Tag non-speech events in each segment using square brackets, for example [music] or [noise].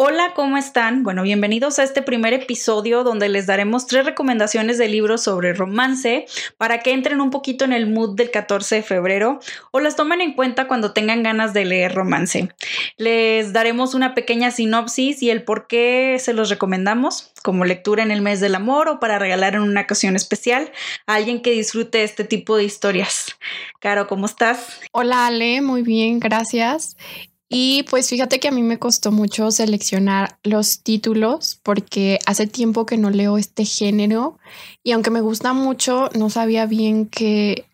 Hola, ¿cómo están? Bueno, bienvenidos a este primer episodio donde les daremos tres recomendaciones de libros sobre romance para que entren un poquito en el mood del 14 de febrero o las tomen en cuenta cuando tengan ganas de leer romance. Les daremos una pequeña sinopsis y el por qué se los recomendamos como lectura en el mes del amor o para regalar en una ocasión especial a alguien que disfrute este tipo de historias. Caro, ¿cómo estás? Hola Ale, muy bien, gracias. Y pues fíjate que a mí me costó mucho seleccionar los títulos porque hace tiempo que no leo este género y aunque me gusta mucho, no sabía bien qué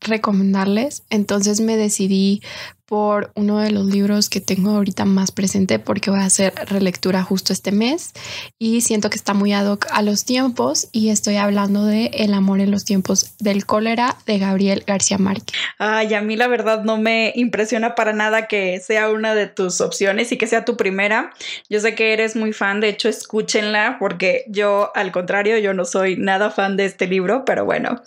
recomendarles. Entonces me decidí por uno de los libros que tengo ahorita más presente porque voy a hacer relectura justo este mes y siento que está muy ad hoc a los tiempos y estoy hablando de El amor en los tiempos del cólera de Gabriel García Márquez. Ay, a mí la verdad no me impresiona para nada que sea una de tus opciones y que sea tu primera. Yo sé que eres muy fan, de hecho escúchenla porque yo al contrario, yo no soy nada fan de este libro, pero bueno.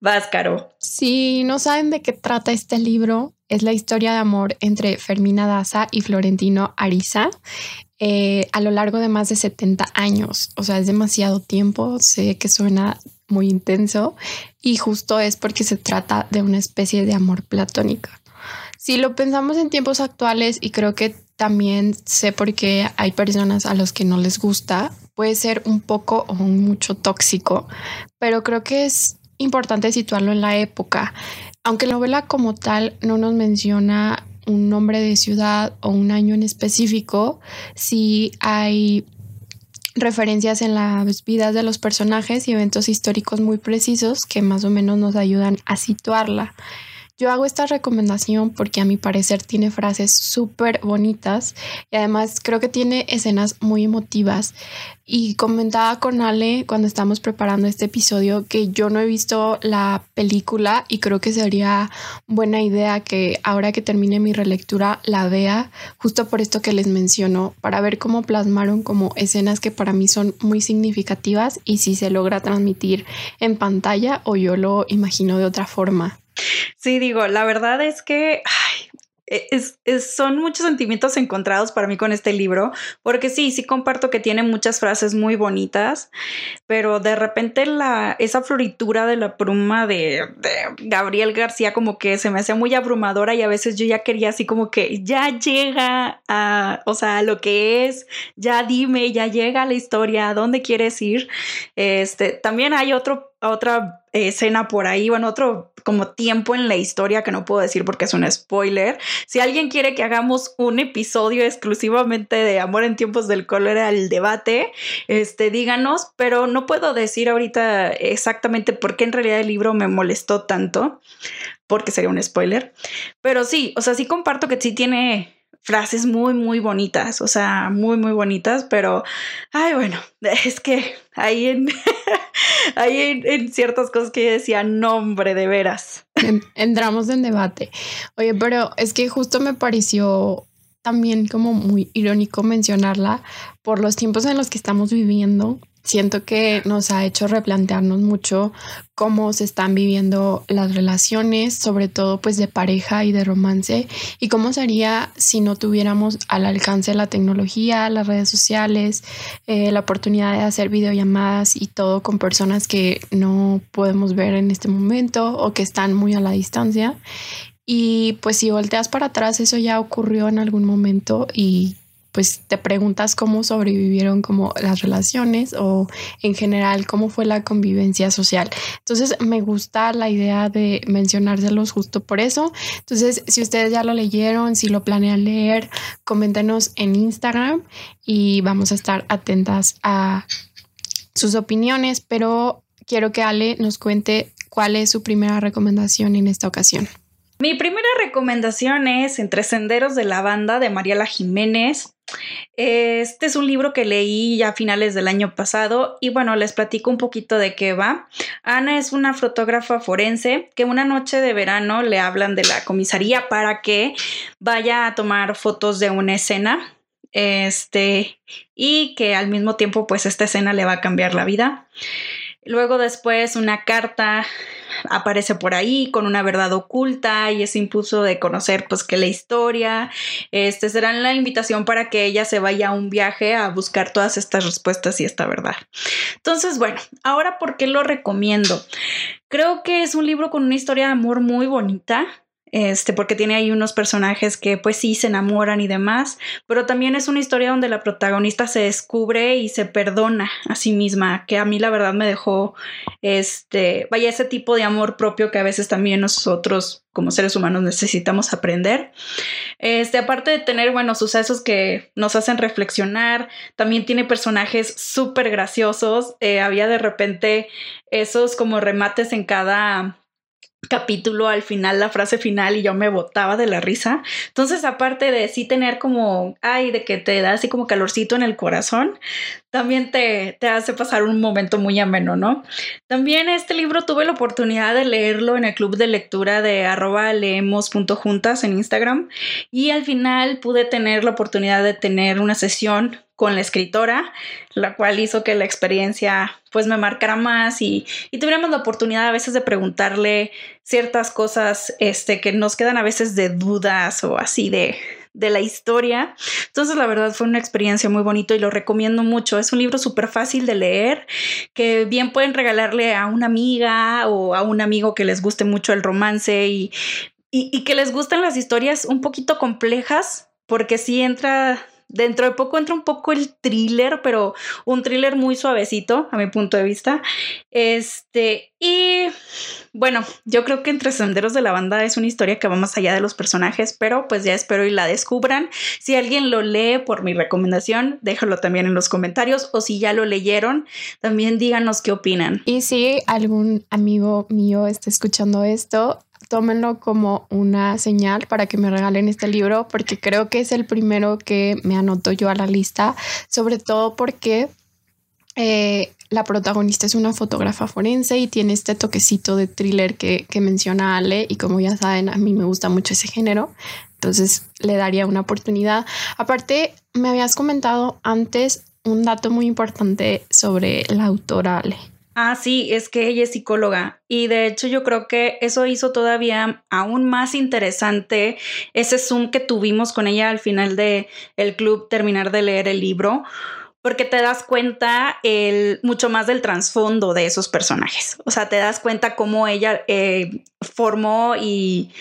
Vas, Caro. Si no saben de qué trata este libro, es la historia de amor entre Fermina Daza y Florentino Ariza eh, a lo largo de más de 70 años. O sea, es demasiado tiempo, sé que suena muy intenso y justo es porque se trata de una especie de amor platónico. Si lo pensamos en tiempos actuales y creo que también sé por qué hay personas a los que no les gusta, puede ser un poco o mucho tóxico, pero creo que es importante situarlo en la época. Aunque la novela como tal no nos menciona un nombre de ciudad o un año en específico, sí hay referencias en las vidas de los personajes y eventos históricos muy precisos que más o menos nos ayudan a situarla. Yo hago esta recomendación porque a mi parecer tiene frases súper bonitas y además creo que tiene escenas muy emotivas. Y comentaba con Ale cuando estamos preparando este episodio que yo no he visto la película y creo que sería buena idea que ahora que termine mi relectura la vea justo por esto que les menciono, para ver cómo plasmaron como escenas que para mí son muy significativas y si se logra transmitir en pantalla o yo lo imagino de otra forma. Sí, digo, la verdad es que e, son muchos sentimientos encontrados para mí con este libro, porque sí, sí comparto que tiene muchas frases muy bonitas, pero de repente la, esa floritura de la pluma de, Gabriel García como que se me hacía muy abrumadora y a veces yo ya quería así como que ya llega a, o sea, lo que es, ya dime, ya llega la historia, ¿a dónde quieres ir? Este, también hay otro otra escena por ahí, bueno, otro como tiempo en la historia que no puedo decir porque es un spoiler. Si alguien quiere que hagamos un episodio exclusivamente de Amor en tiempos del cólera al debate, este, díganos, pero no puedo decir ahorita exactamente por qué en realidad el libro me molestó tanto, porque sería un spoiler. Pero sí, o sea, sí comparto que sí tiene frases muy, muy bonitas, o sea, muy, muy bonitas, pero, ay, bueno, [laughs] es que ahí en, [laughs] ahí en, ciertas cosas que decía, nombre, de veras. Entramos en debate. Oye, pero es que justo me pareció también como muy irónico mencionarla por los tiempos en los que estamos viviendo siento que nos ha hecho replantearnos mucho cómo se están viviendo las relaciones, sobre todo pues de pareja y de romance, y cómo sería si no tuviéramos al alcance la tecnología, las redes sociales, eh, la oportunidad de hacer videollamadas y todo con personas que no podemos ver en este momento o que están muy a la distancia. Y pues si volteas para atrás, eso ya ocurrió en algún momento y pues te preguntas cómo sobrevivieron como las relaciones o en general cómo fue la convivencia social. Entonces me gusta la idea de mencionárselos justo por eso. Entonces, si ustedes ya lo leyeron, si lo planean leer, coméntenos en Instagram y vamos a estar atentas a sus opiniones, pero quiero que Ale nos cuente cuál es su primera recomendación en esta ocasión. Mi primera recomendación es Entre Senderos de la Banda de Mariela Jiménez. Este es un libro que leí ya a finales del año pasado y bueno, les platico un poquito de qué va. Ana es una fotógrafa forense que una noche de verano le hablan de la comisaría para que vaya a tomar fotos de una escena este, y que al mismo tiempo pues esta escena le va a cambiar la vida. Luego después una carta aparece por ahí con una verdad oculta y ese impulso de conocer pues que la historia este será la invitación para que ella se vaya a un viaje a buscar todas estas respuestas y esta verdad. Entonces, bueno, ahora por qué lo recomiendo? Creo que es un libro con una historia de amor muy bonita este, porque tiene ahí unos personajes que pues sí se enamoran y demás, pero también es una historia donde la protagonista se descubre y se perdona a sí misma, que a mí la verdad me dejó, este, vaya, ese tipo de amor propio que a veces también nosotros como seres humanos necesitamos aprender. Este, aparte de tener, bueno, sucesos que nos hacen reflexionar, también tiene personajes súper graciosos. Eh, había de repente esos como remates en cada capítulo al final, la frase final y yo me botaba de la risa. Entonces, aparte de sí tener como, ay, de que te da así como calorcito en el corazón, también te, te hace pasar un momento muy ameno, ¿no? También este libro tuve la oportunidad de leerlo en el club de lectura de arroba leemos.juntas en Instagram y al final pude tener la oportunidad de tener una sesión con la escritora, la cual hizo que la experiencia pues me marcara más y, y tuviéramos la oportunidad a veces de preguntarle ciertas cosas este, que nos quedan a veces de dudas o así de, de la historia. Entonces, la verdad fue una experiencia muy bonita y lo recomiendo mucho. Es un libro súper fácil de leer, que bien pueden regalarle a una amiga o a un amigo que les guste mucho el romance y, y, y que les gusten las historias un poquito complejas, porque si entra Dentro de poco entra un poco el thriller, pero un thriller muy suavecito, a mi punto de vista. Este, y bueno, yo creo que Entre Senderos de la Banda es una historia que va más allá de los personajes, pero pues ya espero y la descubran. Si alguien lo lee por mi recomendación, déjalo también en los comentarios o si ya lo leyeron, también díganos qué opinan. Y si algún amigo mío está escuchando esto, tómenlo como una señal para que me regalen este libro, porque creo que es el primero que me anoto yo a la lista, sobre todo porque eh, la protagonista es una fotógrafa forense y tiene este toquecito de thriller que, que menciona Ale y como ya saben, a mí me gusta mucho ese género, entonces le daría una oportunidad. Aparte, me habías comentado antes un dato muy importante sobre la autora Ale. Ah, sí, es que ella es psicóloga y de hecho yo creo que eso hizo todavía aún más interesante ese Zoom que tuvimos con ella al final de el club terminar de leer el libro porque te das cuenta el, mucho más del trasfondo de esos personajes. O sea, te das cuenta cómo ella eh, formó y,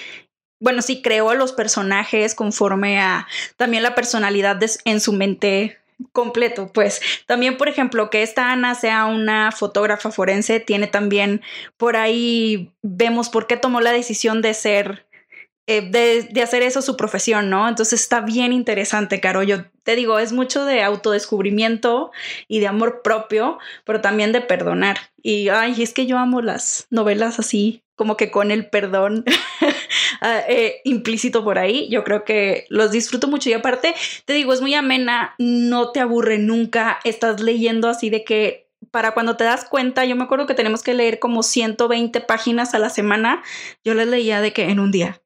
bueno, sí, creó los personajes conforme a también la personalidad en su mente completo, pues también, por ejemplo, que esta Ana sea una fotógrafa forense, tiene también por ahí, vemos por qué tomó la decisión de ser, eh, de, de, hacer eso su profesión, ¿no? Entonces está bien interesante, Caro. Yo te digo, es mucho de autodescubrimiento y de amor propio, pero también de perdonar. Y, ay, es que yo amo las novelas así, como que con el perdón [laughs] [laughs] eh, implícito por ahí. Yo creo que los disfruto mucho y aparte, te digo, es muy amena, no te aburre nunca, estás leyendo así de que para cuando te das cuenta, yo me acuerdo que tenemos que leer como 120 páginas a la semana, yo les leía de que en un día.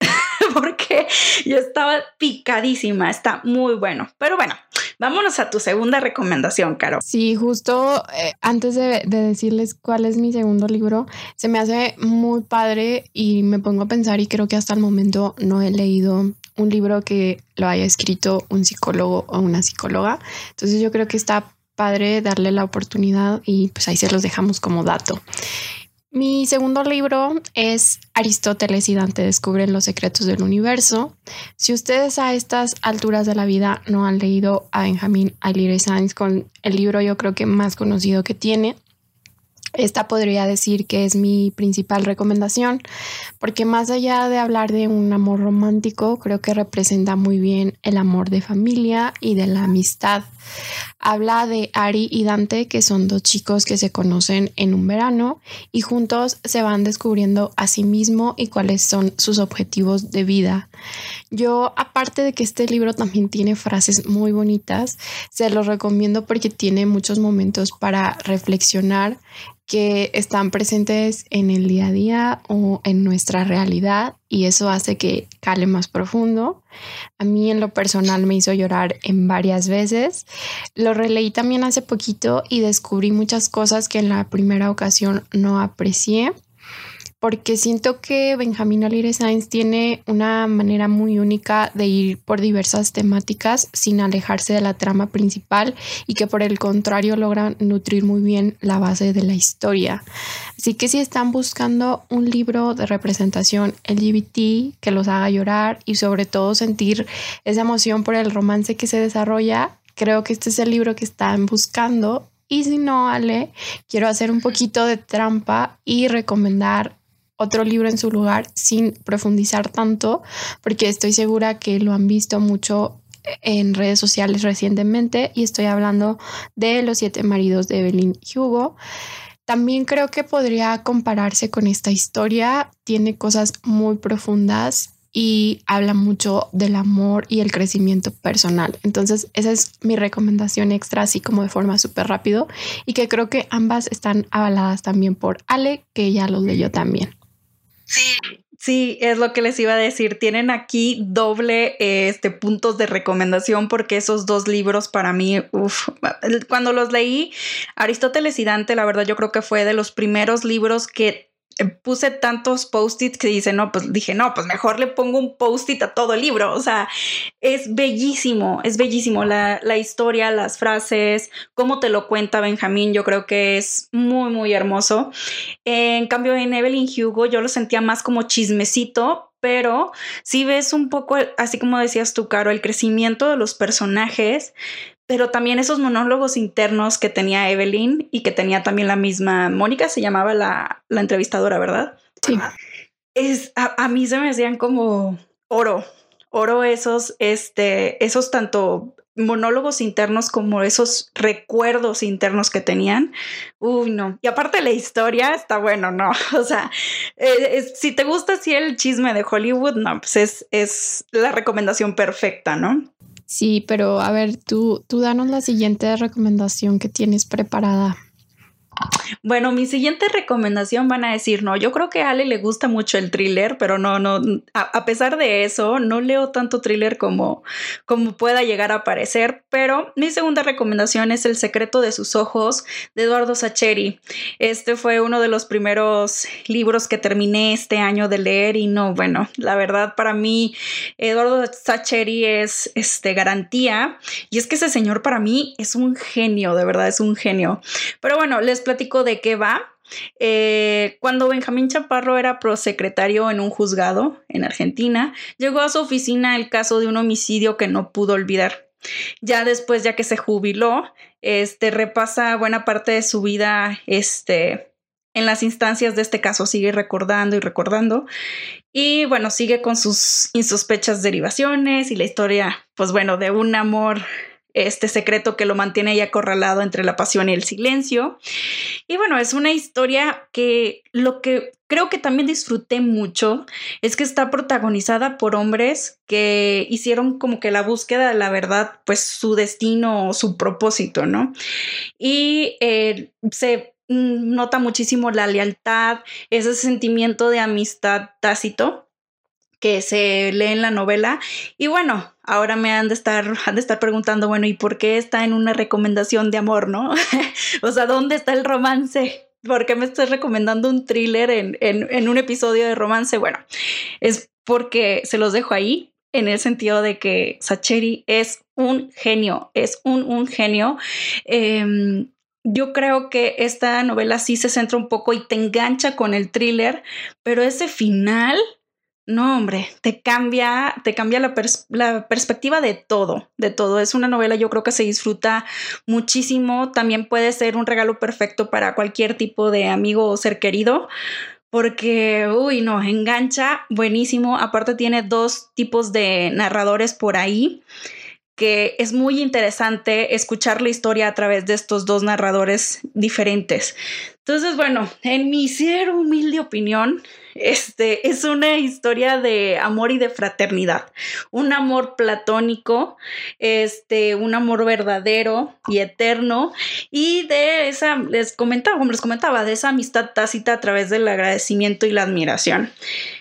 [laughs] porque yo estaba picadísima, está muy bueno. Pero bueno, vámonos a tu segunda recomendación, Caro. Sí, justo eh, antes de, de, decirles cuál es mi segundo libro, se me hace muy padre y me pongo a pensar y creo que hasta el momento no he leído un libro que lo haya escrito un psicólogo o una psicóloga. Entonces yo creo que está padre darle la oportunidad y pues ahí se los dejamos como dato. Mi segundo libro es Aristóteles y Dante descubren los secretos del universo. Si ustedes a estas alturas de la vida no han leído a Benjamin Aguirre Sainz con el libro yo creo que más conocido que tiene, esta podría decir que es mi principal recomendación, porque más allá de hablar de un amor romántico, creo que representa muy bien el amor de familia y de la amistad. Habla de Ari y Dante, que son dos chicos que se conocen en un verano y juntos se van descubriendo a sí mismo y cuáles son sus objetivos de vida. Yo, aparte de que este libro también tiene frases muy bonitas, se los recomiendo porque tiene muchos momentos para reflexionar que están presentes en el día a día o en nuestra realidad y eso hace que cale más profundo. A mí en lo personal me hizo llorar en varias veces. Lo releí también hace poquito y descubrí muchas cosas que en la primera ocasión no aprecié porque siento que Benjamín Alire Sainz tiene una manera muy única de ir por diversas temáticas sin alejarse de la trama principal y que por el contrario logran nutrir muy bien la base de la historia. Así que si están buscando un libro de representación LGBT que los haga llorar y sobre todo sentir esa emoción por el romance que se desarrolla, creo que este es el libro que están buscando y si no, Ale, quiero hacer un poquito de trampa y recomendar otro libro en su lugar sin profundizar tanto, porque estoy segura que lo han visto mucho en redes sociales recientemente y estoy hablando de Los siete maridos de Evelyn Hugo. También creo que podría compararse con esta historia, tiene cosas muy profundas y habla mucho del amor y el crecimiento personal. Entonces, esa es mi recomendación extra, así como de forma súper rápido, y que creo que ambas están avaladas también por Ale, que ya los leyó también. Sí. Sí, es lo que les iba a decir. Tienen aquí doble este, puntos de recomendación porque esos dos libros para mí, uff, cuando los leí, Aristóteles y Dante, la verdad yo creo que fue de los primeros libros que puse tantos post-its que dice, no, pues dije, no, pues mejor le pongo un post-it a todo el libro. O sea, es bellísimo, es bellísimo la, la, historia, las frases, cómo te lo cuenta Benjamín, yo creo que es muy, muy hermoso. En cambio, en Evelyn Hugo yo lo sentía más como chismecito, pero si ves un poco, así como decías tú, Caro, el crecimiento de los personajes, pero también esos monólogos internos que tenía Evelyn y que tenía también la misma Mónica, se llamaba la, la entrevistadora, ¿verdad? Sí. Es, a, a, mí se me hacían como oro, oro esos, este, esos tanto monólogos internos como esos recuerdos internos que tenían. Uy, no. Y aparte la historia está bueno, ¿no? [laughs] O sea, eh, si te gusta así el chisme de Hollywood, no, pues es, es la recomendación perfecta, ¿no? Sí, pero a ver, tú, tú danos la siguiente recomendación que tienes preparada. Bueno, mi siguiente recomendación van a decir, no, yo creo que a Ale le gusta mucho el thriller, pero no, no, a, pesar de eso, no leo tanto thriller como, como pueda llegar a parecer, pero mi segunda recomendación es El secreto de sus ojos de Eduardo Sacheri. Este fue uno de los primeros libros que terminé este año de leer y no, bueno, la verdad para mí Eduardo Sacheri es este garantía y es que ese señor para mí es un genio, de verdad es un genio. Pero bueno, les platico de qué va. Eh, cuando Benjamín Chaparro era prosecretario en un juzgado en Argentina, llegó a su oficina el caso de un homicidio que no pudo olvidar. Ya después, ya que se jubiló, este repasa buena parte de su vida este, en las instancias de este caso, sigue recordando y recordando. Y bueno, sigue con sus insospechas derivaciones y la historia, pues bueno, de un amor este secreto que lo mantiene ahí acorralado entre la pasión y el silencio. Y bueno, es una historia que lo que creo que también disfruté mucho es que está protagonizada por hombres que hicieron como que la búsqueda de la verdad, pues su destino o su propósito, ¿no? Y eh, se nota muchísimo la lealtad, ese sentimiento de amistad tácito que se lee en la novela. Y bueno, ahora me han de estar, [laughs] han de estar preguntando, bueno, ¿y por qué está en una recomendación de amor, no? [laughs] o sea, ¿dónde está el romance? ¿Por qué me estás recomendando un thriller en, en, un episodio de romance? Bueno, es porque se los dejo ahí en el sentido de que Sacheri es un genio, es un, un genio. Eh, yo creo que esta novela sí se centra un poco y te engancha con el thriller, pero ese final no, hombre, te cambia, te cambia la, perspectiva de todo, de todo. Es una novela, yo creo que se disfruta muchísimo. También puede ser un regalo perfecto para cualquier tipo de amigo o ser querido, porque, uy, no, engancha buenísimo. Aparte tiene dos tipos de narradores por ahí. que es muy interesante escuchar la historia a través de estos dos narradores diferentes. Entonces, bueno, en mi ser humilde opinión, este es una historia de amor y de fraternidad, un amor platónico, este, un amor verdadero y eterno y de esa les comentaba, como les comentaba, de esa amistad tácita a través del agradecimiento y la admiración.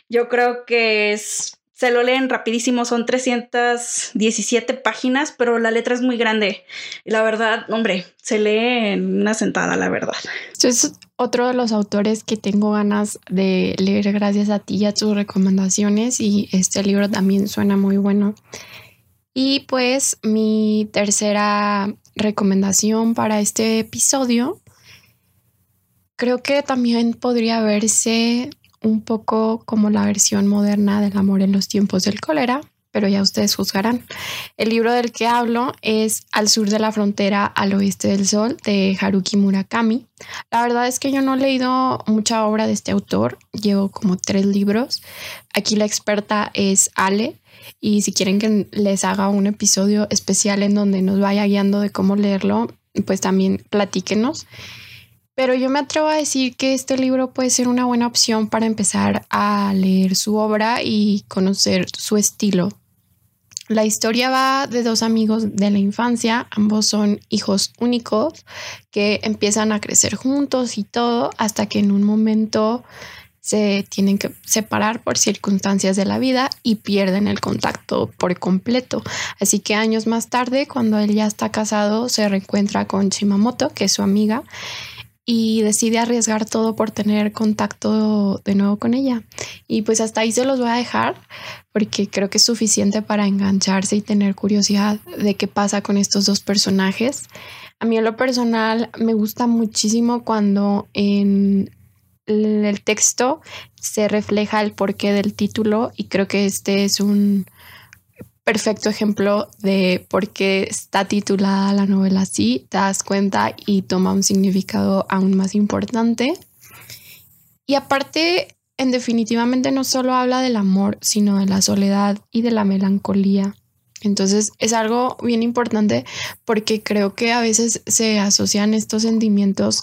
Yo creo que es se lo leen rapidísimo, son 317 páginas, pero la letra es muy grande. Y la verdad, hombre, se lee en una sentada, la verdad. Es otro de los autores que tengo ganas de leer gracias a ti y a tus recomendaciones y este libro también suena muy bueno. Y pues mi tercera recomendación para este episodio creo que también podría verse un poco como la versión moderna del amor en los tiempos del cólera, pero ya ustedes juzgarán. El libro del que hablo es Al sur de la frontera, al oeste del sol, de Haruki Murakami. La verdad es que yo no he leído mucha obra de este autor, llevo como tres libros. Aquí la experta es Ale. Y si quieren que les haga un episodio especial en donde nos vaya guiando de cómo leerlo, pues también platíquenos. Pero yo me atrevo a decir que este libro puede ser una buena opción para empezar a leer su obra y conocer su estilo. La historia va de dos amigos de la infancia, ambos son hijos únicos que empiezan a crecer juntos y todo hasta que en un momento se tienen que separar por circunstancias de la vida y pierden el contacto por completo. Así que años más tarde, cuando él ya está casado, se reencuentra con Shimamoto, que es su amiga, y decide arriesgar todo por tener contacto de nuevo con ella. Y pues hasta ahí se los voy a dejar porque creo que es suficiente para engancharse y tener curiosidad de qué pasa con estos dos personajes. A mí en lo personal me gusta muchísimo cuando en el texto se refleja el porqué del título y creo que este es un perfecto ejemplo de por qué está titulada la novela así, te das cuenta y toma un significado aún más importante. Y aparte, en definitivamente no solo habla del amor, sino de la soledad y de la melancolía. Entonces es algo bien importante porque creo que a veces se asocian estos sentimientos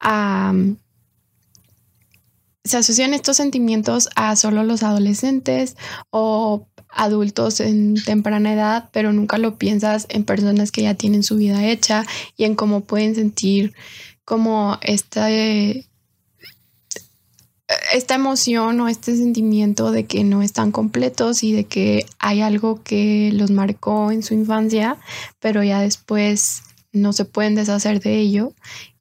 a... Se asocian estos sentimientos a solo los adolescentes o adultos en temprana edad, pero nunca lo piensas en personas que ya tienen su vida hecha y en cómo pueden sentir como esta, esta emoción o este sentimiento de que no están completos y de que hay algo que los marcó en su infancia, pero ya después no se pueden deshacer de ello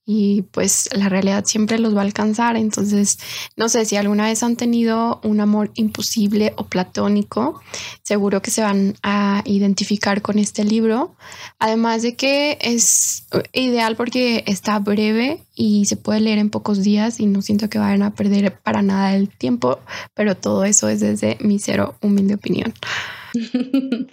y pues la realidad siempre los va a alcanzar. Entonces, no sé si alguna vez han tenido un amor imposible o platónico, seguro que se van a identificar con este libro. Además de que es ideal porque está breve y se puede leer en pocos días y no siento que vayan a perder para nada el tiempo, pero todo eso es desde mi cero humilde opinión. [laughs]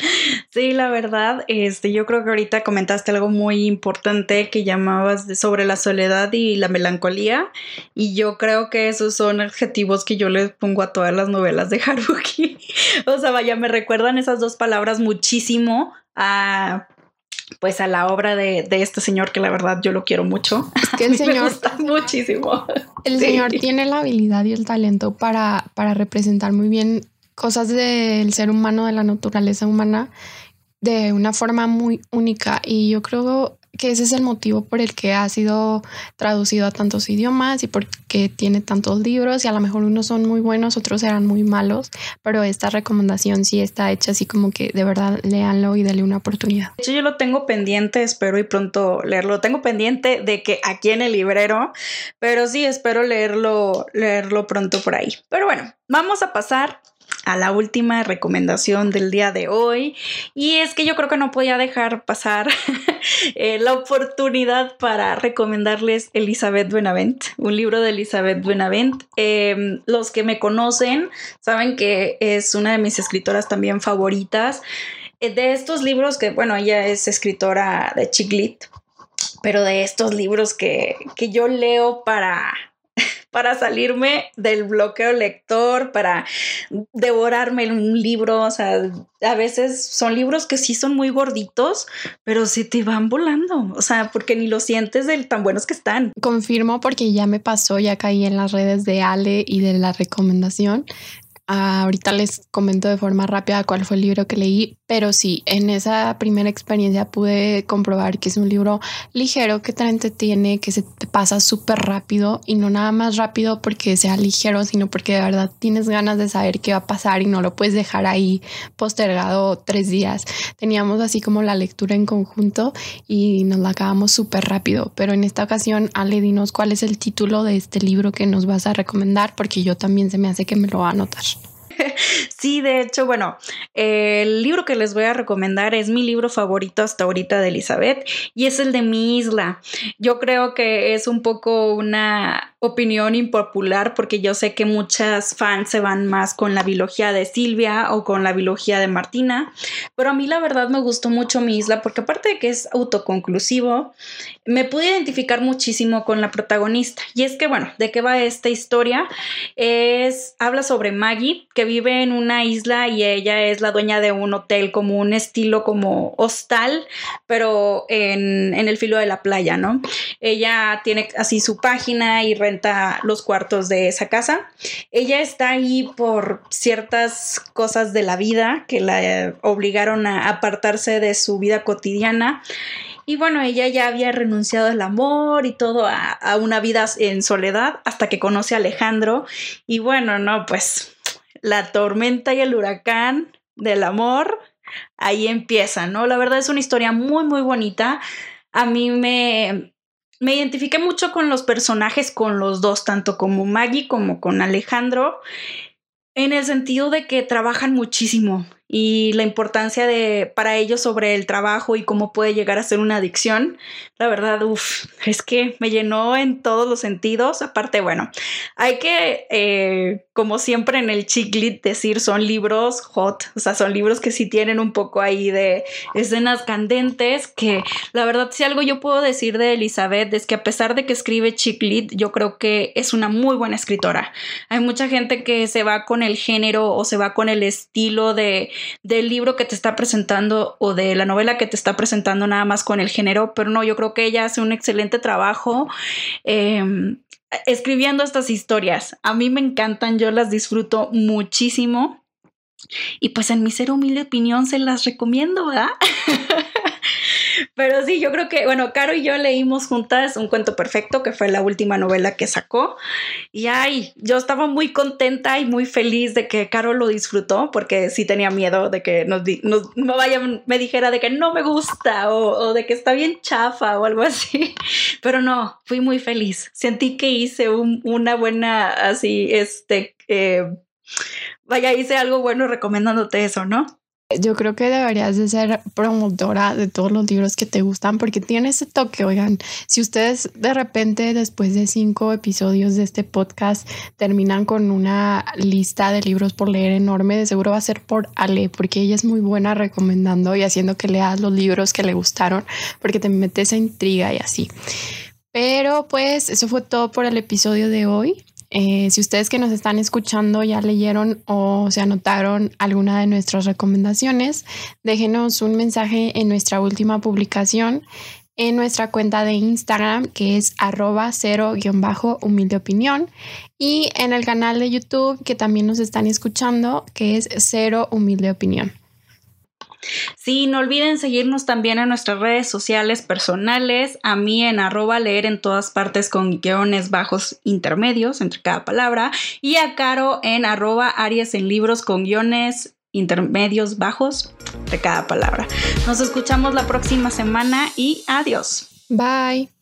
Sí, la verdad, este, yo creo que ahorita comentaste algo muy importante que llamabas sobre la soledad y la melancolía, y yo creo que esos son adjetivos que yo les pongo a todas las novelas de Haruki. [laughs] o sea, vaya, me recuerdan esas dos palabras muchísimo a pues a la obra de, este señor que la verdad yo lo quiero mucho. Es que [laughs] el señor gusta muchísimo. El señor tiene la habilidad y el talento para, para representar muy bien cosas del ser humano, de la naturaleza humana, de una forma muy única. Y yo creo que ese es el motivo por el que ha sido traducido a tantos idiomas y porque tiene tantos libros y a lo mejor unos son muy buenos, otros eran muy malos, pero esta recomendación sí está hecha así como que de verdad léanlo y dale una oportunidad. De hecho yo lo tengo pendiente, espero y pronto leerlo. tengo pendiente de que aquí en el librero, pero sí espero leerlo leerlo pronto por ahí. Pero bueno, vamos a pasar a la última recomendación del día de hoy y es que yo creo que no podía dejar pasar [laughs] eh, la oportunidad para recomendarles Elizabeth Benavent, un libro de Elizabeth Benavent. Em, los que me conocen saben que es una de mis escritoras también favoritas. Eh, de estos libros que, bueno, ella es escritora de Chiclit, pero de estos libros que, que yo leo para [laughs] para salirme del bloqueo lector, para devorarme un libro. O sea, a veces son libros que sí son muy gorditos, pero se te van volando. O sea, porque ni lo sientes del tan buenos que están. Confirmo porque ya me pasó, ya caí en las redes de Ale y de la recomendación ahorita les comento de forma rápida cuál fue el libro que leí, pero sí, en esa primera experiencia pude comprobar que es un libro ligero que te entretiene, que se te pasa súper rápido y no nada más rápido porque sea ligero, sino porque de verdad tienes ganas de saber qué va a pasar y no lo puedes dejar ahí postergado tres días. Teníamos así como la lectura en conjunto y nos la acabamos súper rápido, pero en esta ocasión, Ale, dinos cuál es el título de este libro que nos vas a recomendar porque yo también se me hace que me lo va a anotar. [laughs] Sí, de hecho, bueno, el libro que les voy a recomendar es mi libro favorito hasta ahorita de Elizabeth y es el de Mi Isla. Yo creo que es un poco una opinión impopular porque yo sé que muchas fans se van más con la biología de Silvia o con la biología de Martina, pero a mí la verdad me gustó mucho Mi Isla porque aparte de que es autoconclusivo, me pude identificar muchísimo con la protagonista. Y es que, bueno, ¿de qué va esta historia? Es, habla sobre Maggie, que vive en una isla y ella es la dueña de un hotel como un estilo como hostal, pero en, en el filo de la playa, ¿no? Ella tiene así su página y los cuartos de esa casa. Ella está ahí por ciertas cosas de la vida que la obligaron a apartarse de su vida cotidiana y bueno, ella ya había renunciado al amor y todo a, una vida en soledad hasta que conoce a Alejandro. Y bueno, no, pues la tormenta y el huracán del amor, ahí empieza, ¿no? La verdad es una historia muy, muy bonita. A mí me, me identifiqué mucho con los personajes, con los dos, tanto como Maggie como con Alejandro, en el sentido de que trabajan muchísimo y la importancia de para ellos sobre el trabajo y cómo puede llegar a ser una adicción. La verdad, uff, es que me llenó en todos los sentidos. Aparte, bueno, hay que, eh, como siempre en el chiclit, decir son libros hot, o sea, son libros que sí tienen un poco ahí de escenas candentes, que la verdad, si algo yo puedo decir de Elizabeth es que a pesar de que escribe chiclit, yo creo que es una muy buena escritora. Hay mucha gente que se va con el género o se va con el estilo de del libro que te está presentando o de la novela que te está presentando nada más con el género, pero no, yo creo que ella hace un excelente trabajo. Em, escribiendo estas historias. A mí me encantan, yo las disfruto muchísimo. Y pues en mi ser humilde opinión se las recomiendo, ¿verdad? [laughs] Pero sí, yo creo que, bueno, Caro y yo leímos juntas Un cuento perfecto, que fue la última novela que sacó. Y ay, yo estaba muy contenta y muy feliz de que Caro lo disfrutó, porque sí tenía miedo de que nos, no vaya, me dijera de que no me gusta o, de que está bien chafa o algo así. [laughs] Pero no, fui muy feliz. Sentí que hice una buena, así, este, eh, vaya, hice algo bueno recomendándote eso, ¿no? Yo creo que deberías de ser promotora de todos los libros que te gustan porque tiene ese toque. Oigan, si ustedes de repente después de cinco episodios de este podcast terminan con una lista de libros por leer enorme, de seguro va a ser por Ale porque ella es muy buena recomendando y haciendo que leas los libros que le gustaron porque te metes esa intriga y así. Pero pues eso fue todo por el episodio de hoy. Eh, si ustedes que nos están escuchando ya leyeron o se anotaron alguna de nuestras recomendaciones, déjenos un mensaje en nuestra última publicación en nuestra cuenta de Instagram que es arroba cero guion bajo humilde opinión y en el canal de YouTube que también nos están escuchando que es cero humilde opinión. Sí, no olviden seguirnos también en nuestras redes sociales personales, a mí en arroba leer en todas partes con guiones bajos intermedios entre cada palabra y a Caro en arroba Aries en libros con guiones intermedios bajos de cada palabra. Nos escuchamos la próxima semana y adiós. Bye.